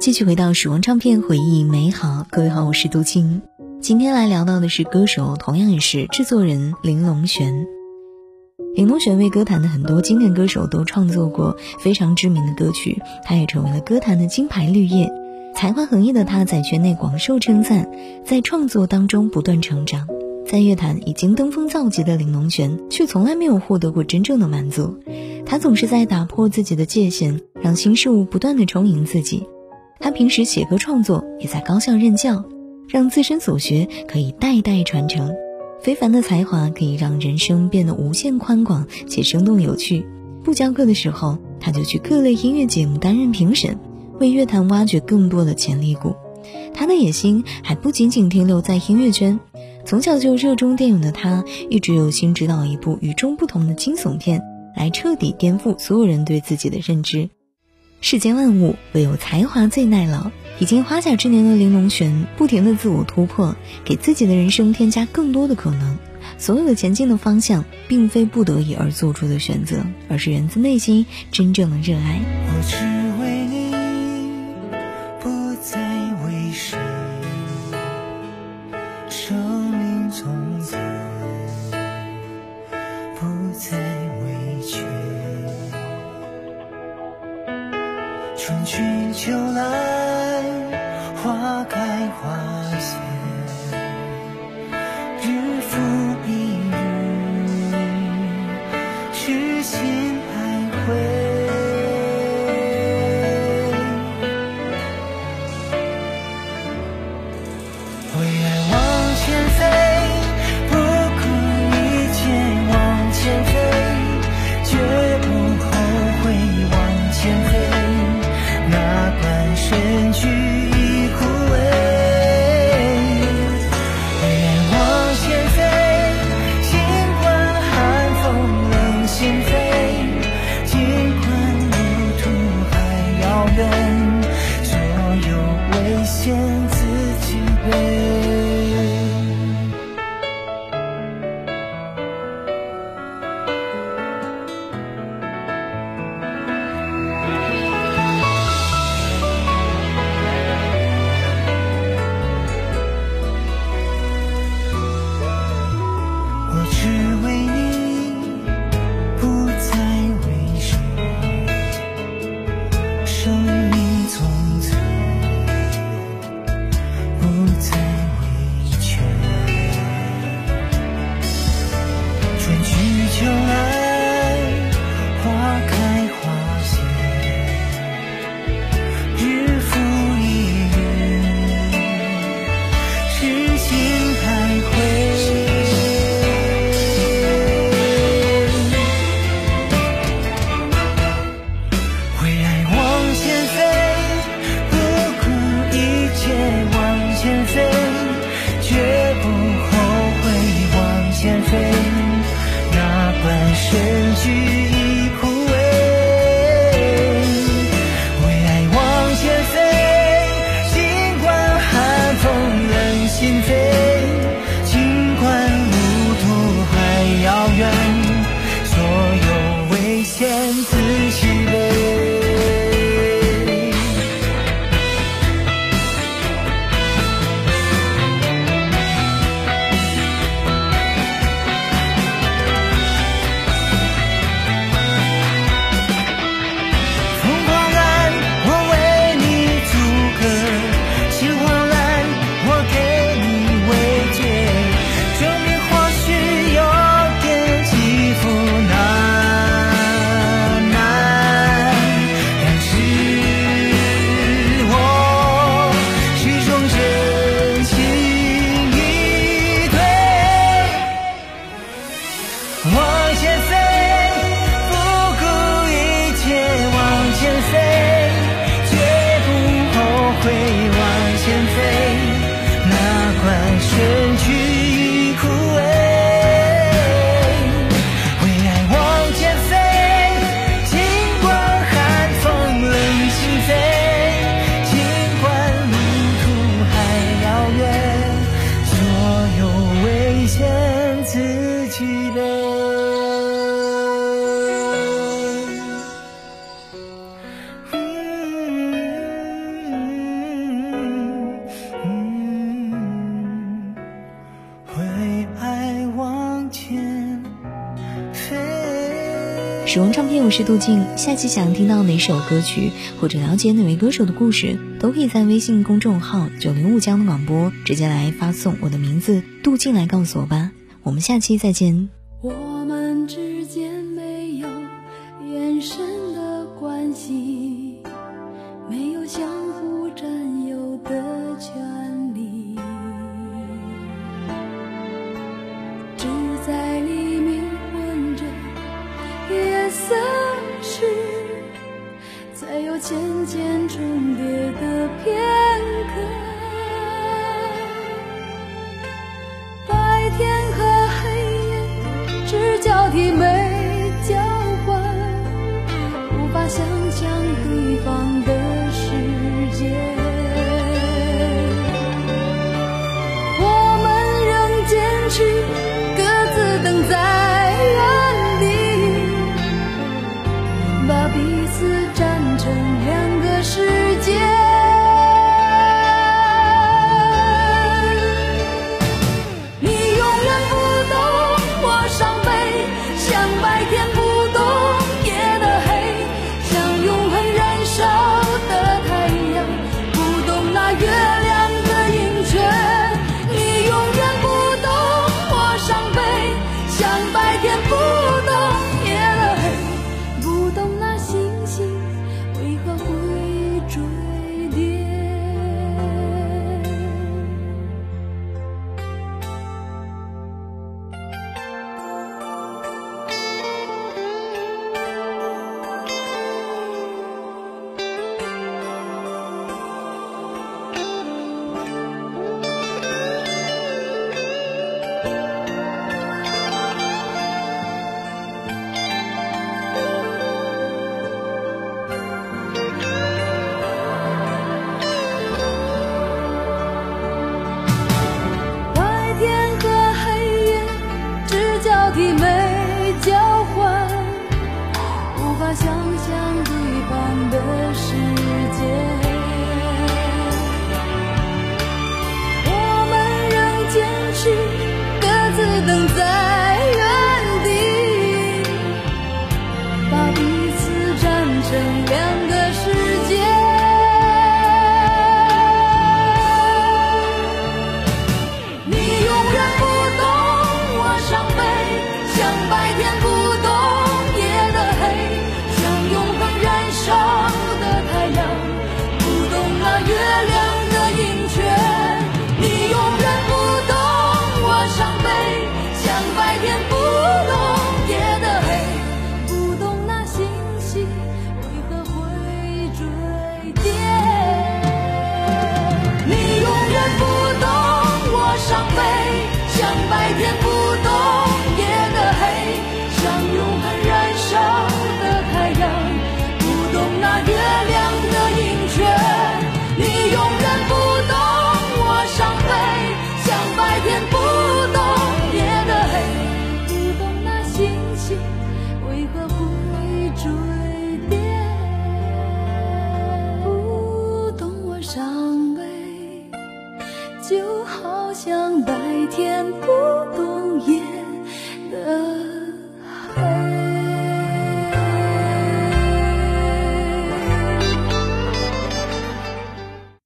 继续回到时光唱片，回忆美好。各位好，我是杜青。今天来聊到的是歌手，同样也是制作人林隆璇。林隆璇为歌坛的很多经典歌手都创作过非常知名的歌曲，他也成为了歌坛的金牌绿叶。才华横溢的他在圈内广受称赞，在创作当中不断成长。在乐坛已经登峰造极的林隆璇，却从来没有获得过真正的满足。他总是在打破自己的界限，让新事物不断的充盈自己。他平时写歌创作，也在高校任教，让自身所学可以代代传承。非凡的才华可以让人生变得无限宽广且生动有趣。不教课的时候，他就去各类音乐节目担任评审，为乐坛挖掘更多的潜力股。他的野心还不仅仅停留在音乐圈，从小就热衷电影的他，一直有心执导一部与众不同的惊悚片，来彻底颠覆所有人对自己的认知。世间万物，唯有才华最耐老。已经花甲之年的玲珑璇，不停的自我突破，给自己的人生添加更多的可能。所有的前进的方向，并非不得已而做出的选择，而是源自内心真正的热爱。我只为你，不再为谁。生命从此不再委屈。春去秋来，花开花谢，日复一日，痴心徘徊。万神俱一。使用唱片我是杜静。下期想听到哪首歌曲或者了解哪位歌手的故事都可以在微信公众号九零五江的广播直接来发送我的名字杜静来告诉我吧。我们下期再见。渐渐重叠的片彼此站成两个世界能在原地把彼此站成两个世界。你永远不懂我伤悲，像白天不。我想白天不